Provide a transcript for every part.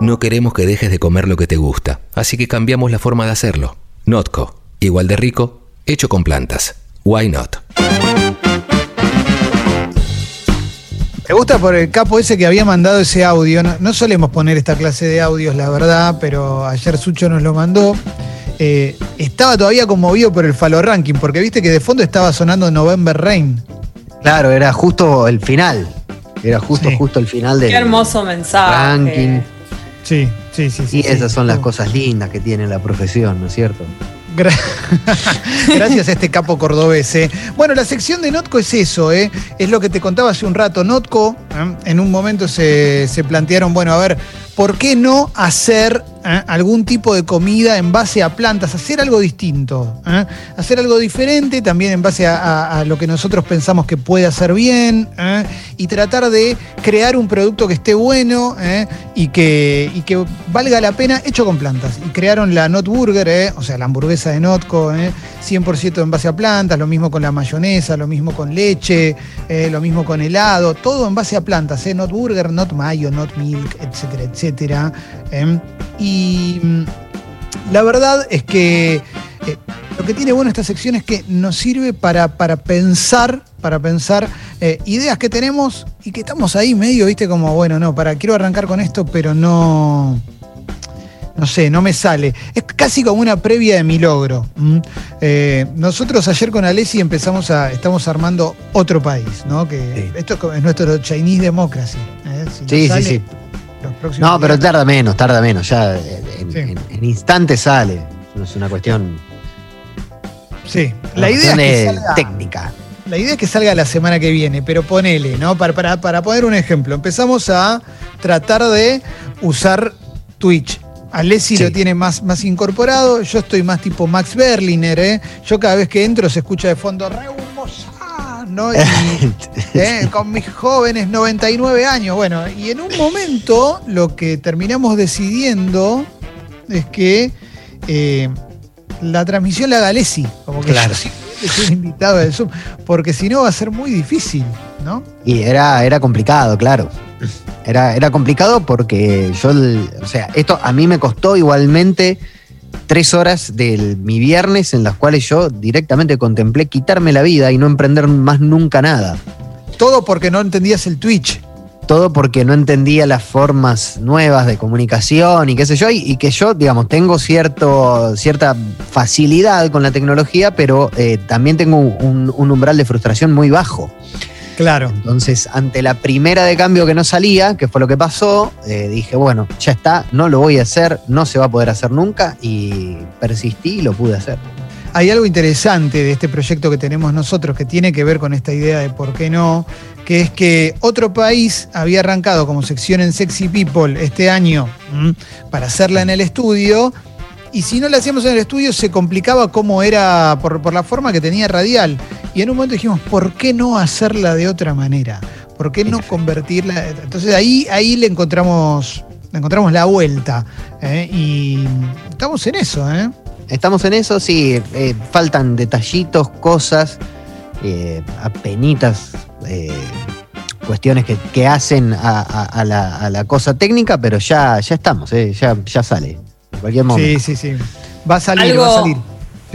No queremos que dejes de comer lo que te gusta, así que cambiamos la forma de hacerlo. Notco, igual de rico, hecho con plantas. Why not? Me gusta por el capo ese que había mandado ese audio. No, solemos poner esta clase de audios, la verdad, pero ayer Sucho nos lo mandó. Eh, estaba todavía conmovido por el Falo Ranking, porque viste que de fondo estaba sonando November Rain. Claro, era justo el final. Era justo, justo el final del Qué hermoso mensaje. ranking. Sí, sí, sí. Y esas son las cosas lindas que tiene la profesión, ¿no es cierto? Gracias a este capo cordobés. ¿eh? Bueno, la sección de Notco es eso, ¿eh? es lo que te contaba hace un rato. Notco, ¿eh? en un momento se, se plantearon, bueno, a ver, ¿por qué no hacer ¿eh? algún tipo de comida en base a plantas? Hacer algo distinto, ¿eh? hacer algo diferente también en base a, lo que nosotros pensamos que puede hacer bien ¿eh? y tratar de crear un producto que esté bueno y que, y, que, valga la pena hecho con plantas. Y crearon la Not Burger, o sea, la hamburguesa de Notco, 100% en base a plantas, lo mismo con la mayonesa, lo mismo con leche, lo mismo con helado, todo en base a plantas, Not Burger, Not Mayo, Not Milk, etcétera, etcétera. Y mm, la verdad es que eh, lo que tiene bueno esta sección es que nos sirve para, para pensar, para pensar eh, ideas que tenemos y que estamos ahí medio, viste, como, bueno, no, para quiero arrancar con esto, pero no. No sé, no me sale. Es casi como una previa de mi logro. Eh, nosotros ayer con Alessi empezamos a. Estamos armando otro país, ¿no? Que esto es nuestro Chinese Democracy. sí, sí, sí. No, pero tarda menos, tarda menos. Ya en, instantes sale. Es una cuestión. Sí, la idea es que salga, técnica. La idea es que salga la semana que viene, pero ponele, ¿no? Para, para, para poner un ejemplo, empezamos a tratar de usar Twitch. Alessi lo tiene más, más incorporado, yo estoy más tipo Max Berliner, ¿eh? Yo cada vez que entro se escucha de fondo, re ¿eh? con mis jóvenes 99 años. Bueno, y en un momento lo que terminamos decidiendo es que eh, la transmisión la haga Lessi, como que claro. yo invitado del Zoom, porque si no va a ser muy difícil, ¿no? Y era, era complicado, claro. Era, era complicado porque yo, o sea, esto a mí me costó igualmente tres horas de mi viernes en las cuales yo directamente contemplé quitarme la vida y no emprender más nunca nada. Todo porque no entendías el Twitch. Todo porque no entendía las formas nuevas de comunicación y qué sé yo, y, que yo, digamos, tengo cierto, cierta facilidad con la tecnología, pero eh, también tengo un, un umbral de frustración muy bajo. Claro. Entonces, ante la primera de cambio que no salía, que fue lo que pasó, eh, dije, bueno, ya está, no lo voy a hacer, no se va a poder hacer nunca y persistí y lo pude hacer. Hay algo interesante de este proyecto que tenemos nosotros que tiene que ver con esta idea de por qué no, que es que otro país había arrancado como sección en Sexy People este año para hacerla en el estudio y si no la hacíamos en el estudio se complicaba cómo era por, la forma que tenía radial. Y en un momento dijimos, ¿por qué no hacerla de otra manera? ¿Por qué no convertirla? Entonces ahí, ahí le encontramos, le encontramos la vuelta. ¿eh? Y estamos en eso, ¿eh? Estamos en eso, sí. Eh, faltan detallitos, cosas, eh, apenitas, cuestiones que, hacen a, la, cosa técnica, pero ya, ya estamos, ya, ya sale. Sí, sí, sí. Va a salir, va a salir.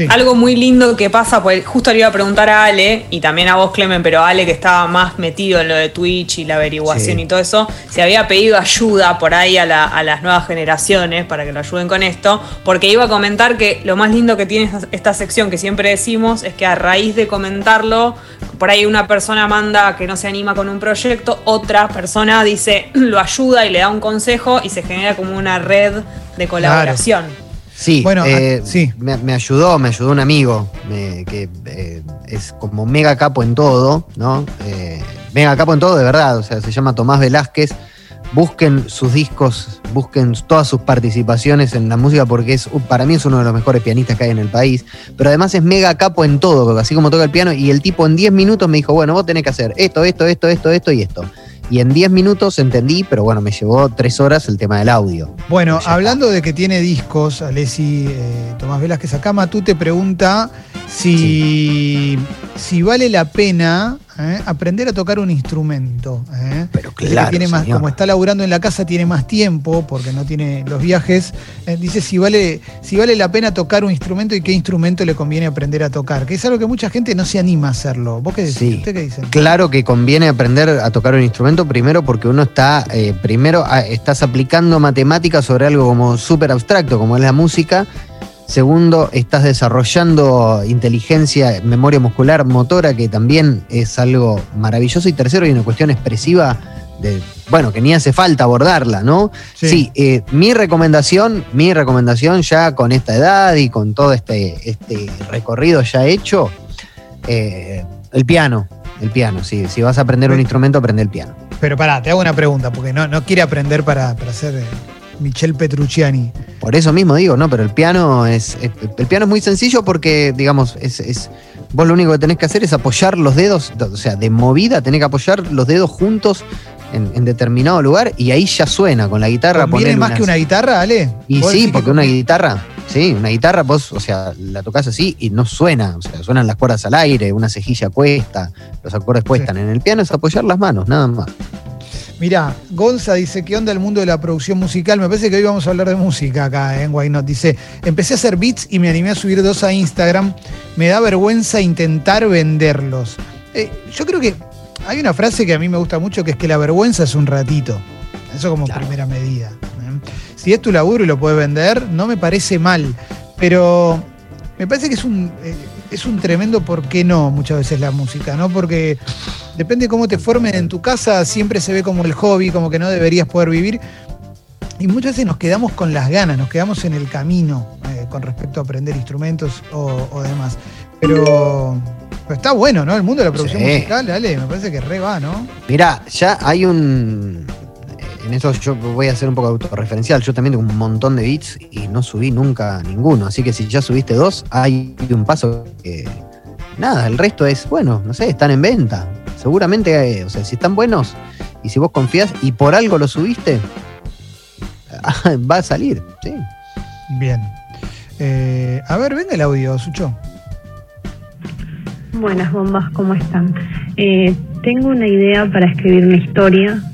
Algo muy lindo que pasa, pues justo le iba a preguntar a Ale y también a vos, Clemen, pero Ale que estaba más metido en lo de Twitch y la averiguación y todo eso, se había pedido ayuda por ahí a, las nuevas generaciones para que lo ayuden con esto, porque iba a comentar que lo más lindo que tiene esta, sección que siempre decimos es que a raíz de comentarlo, por ahí una persona manda que no se anima con un proyecto, otra persona dice, lo ayuda y le da un consejo y se genera como una red de colaboración. Sí, bueno, eh, sí. Me, ayudó, me ayudó un amigo que eh, es como mega capo en todo, ¿no? Eh, mega capo en todo, de verdad, o sea, se llama Tomás Velázquez. Busquen sus discos, busquen todas sus participaciones en la música porque es, para mí es uno de los mejores pianistas que hay en el país. Pero además es mega capo en todo, así como toca el piano. Y el tipo en 10 minutos me dijo, bueno, vos tenés que hacer esto, esto, esto, esto, esto y esto. Y en 10 minutos entendí, pero bueno, me llevó 3 horas el tema del audio. Bueno, hablando de que tiene discos, Alessi eh, Tomás Velázquez, acá Matú te pregunta si, si vale la pena ¿eh? aprender a tocar un instrumento. ¿eh? Pero claro, tiene más, como está laburando en la casa, tiene más tiempo porque no tiene los viajes. Eh, dice si vale, si vale la pena tocar un instrumento y qué instrumento le conviene aprender a tocar, que es algo que mucha gente no se anima a hacerlo. ¿Vos qué decís? ¿Usted qué dice? Claro que conviene aprender a tocar un instrumento primero porque uno está, primero ah, estás aplicando matemáticas sobre algo como súper abstracto, como es la música Segundo, estás desarrollando inteligencia, memoria muscular, motora, que también es algo maravilloso. Y tercero, hay una cuestión expresiva de, bueno, que ni hace falta abordarla, ¿no? Sí, eh, mi recomendación, mi recomendación ya con esta edad y con todo este, este recorrido ya hecho, eh, el piano, el piano, sí. Si vas a aprender un instrumento, aprende el piano. Pero pará, te hago una pregunta, porque no, no quiere aprender para, para hacer eh, Michel Petrucciani. Por eso mismo digo, no, pero el piano es, el piano es muy sencillo porque, digamos, es, vos lo único que tenés que hacer es apoyar los dedos, o sea, de movida tenés que apoyar los dedos juntos en, determinado lugar y ahí ya suena con la guitarra. ¿Tiene más que una guitarra, Ale? Y sí, porque una guitarra, sí, una guitarra vos, o sea, la tocas así y no suena, o sea, suenan las cuerdas al aire, una cejilla cuesta, los acordes cuestan. En el piano es apoyar las manos, nada más. Mirá, Gonza dice, ¿qué onda el mundo de la producción musical? Me parece que hoy vamos a hablar de música acá en Why Not. Dice, empecé a hacer beats y me animé a subir dos a Instagram. Me da vergüenza intentar venderlos. Eh, yo creo que hay una frase que a mí me gusta mucho, que es que la vergüenza es un ratito. Eso como primera medida. ¿eh? Si es tu laburo y lo puedes vender, no me parece mal. Pero me parece que es un, eh, es un tremendo por qué no muchas veces la música, ¿no? Porque depende de cómo te formen en tu casa, siempre se ve como el hobby, como que no deberías poder vivir. Y muchas veces nos quedamos con las ganas, nos quedamos en el camino eh, con respecto a aprender instrumentos o, demás. Pero, está bueno, ¿no? El mundo de la producción musical, dale, me parece que re va, ¿no? Mira, ya hay un en eso yo voy a hacer un poco autorreferencial. Yo también tengo un montón de beats y no subí nunca ninguno. Así que si ya subiste dos, hay un paso que. Nada, el resto es, bueno, no sé, están en venta. Seguramente, eh, o sea, si están buenos y si vos confías y por algo lo subiste, va a salir, sí. Bien. Eh, a ver, venga el audio, Sucho. Buenas bombas, ¿cómo están? Eh, tengo una idea para escribir una historia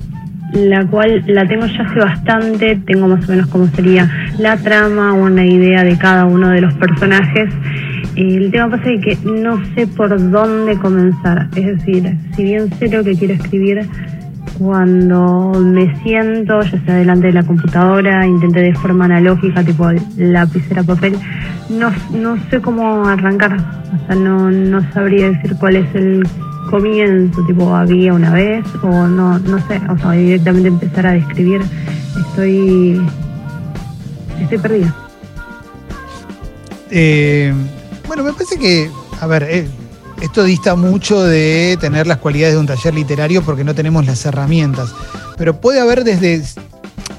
la cual la tengo ya hace bastante, tengo más o menos cómo sería la trama, una idea de cada uno de los personajes. El tema pasa es que no sé por dónde comenzar, es decir, si bien sé lo que quiero escribir, cuando me siento, ya sea delante de la computadora, intenté de forma analógica, tipo lapicera, papel, no, no sé cómo arrancar, o sea, no, no sabría decir cuál es el comienzo, tipo había una vez, o no, no sé, o sea, directamente empezar a describir, estoy, estoy perdida. Eh, bueno, me parece que, a ver, eh, esto dista mucho de tener las cualidades de un taller literario porque no tenemos las herramientas, pero puede haber desde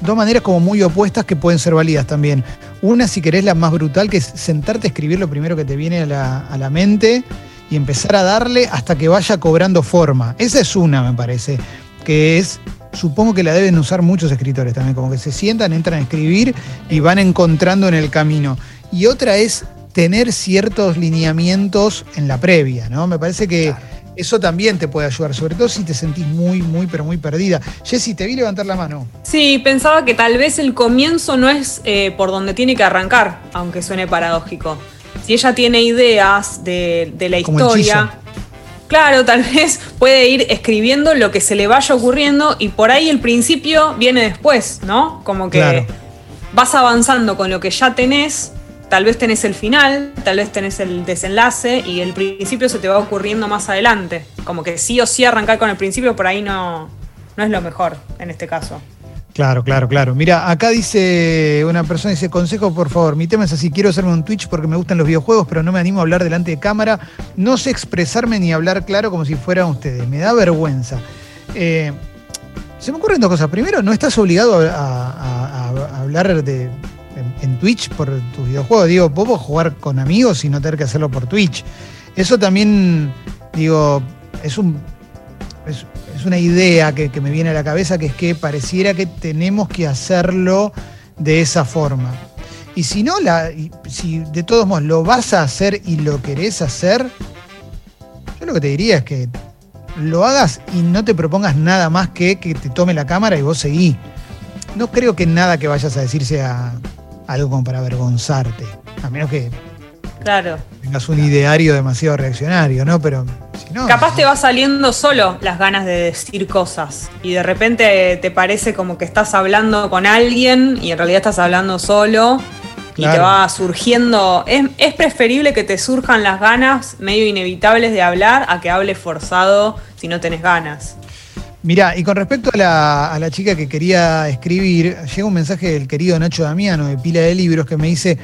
dos maneras como muy opuestas que pueden ser válidas también. Una, si querés, la más brutal, que es sentarte a escribir lo primero que te viene a la, a la mente y empezar a darle hasta que vaya cobrando forma. Esa es una, me parece, que es, supongo que la deben usar muchos escritores también, como que se sientan, entran a escribir y van encontrando en el camino. Y otra es tener ciertos lineamientos en la previa, ¿no? Me parece que... Eso también te puede ayudar, sobre todo si te sentís muy, muy, pero muy perdida. Jessy, te vi levantar la mano. Sí, pensaba que tal vez el comienzo no es eh, por donde tiene que arrancar, aunque suene paradójico si ella tiene ideas de, la historia, claro, tal vez puede ir escribiendo lo que se le vaya ocurriendo y por ahí el principio viene después, ¿no? Como que vas avanzando con lo que ya tenés, tal vez tenés el final, tal vez tenés el desenlace y el principio se te va ocurriendo más adelante. Como que sí o sí arrancar con el principio por ahí no, no es lo mejor en este caso. Claro, claro, claro. Mira, acá dice una persona, dice, consejo por favor, mi tema es así, quiero hacerme un Twitch porque me gustan los videojuegos, pero no me animo a hablar delante de cámara, no sé expresarme ni hablar claro como si fueran ustedes, me da vergüenza. Eh, se me ocurren dos cosas. Primero, no estás obligado a, hablar de, en, Twitch por tus videojuegos. Digo, puedo jugar con amigos y no tener que hacerlo por Twitch. Eso también, digo, es un es una idea que, me viene a la cabeza, que es que pareciera que tenemos que hacerlo de esa forma. Y si no, la, si de todos modos lo vas a hacer y lo querés hacer, yo lo que te diría es que lo hagas y no te propongas nada más que que te tome la cámara y vos seguí. No creo que nada que vayas a decir sea algo como para avergonzarte. A menos que claro. tengas un ideario demasiado reaccionario, ¿no? Pero si no. Capaz te va saliendo solo las ganas de decir cosas. Y de repente te parece como que estás hablando con alguien y en realidad estás hablando solo. Y te va surgiendo. Es, es preferible que te surjan las ganas medio inevitables de hablar a que hables forzado si no tenés ganas. Mirá, y con respecto a la, chica que quería escribir, llega un mensaje del querido Nacho Damiano de Pila de Libros que me dice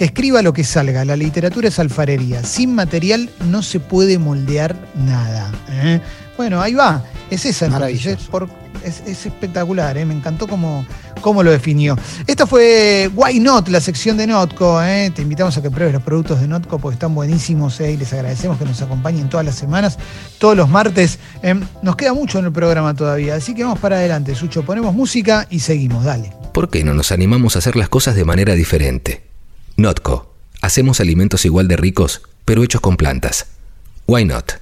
que escriba lo que salga, la literatura es alfarería, sin material no se puede moldear nada. ¿eh? Bueno, ahí va, es esa maravilla. Es, es, espectacular, ¿eh? me encantó cómo, cómo, lo definió. Esta fue Why Not, la sección de Notco. ¿eh? Te invitamos a que pruebes los productos de Notco porque están buenísimos y les agradecemos que nos acompañen todas las semanas, todos los martes. nos queda mucho en el programa todavía, así que vamos para adelante, Sucho. Ponemos música y seguimos, dale. ¿Por qué no nos animamos a hacer las cosas de manera diferente? Notco. Hacemos alimentos igual de ricos, pero hechos con plantas. Why not?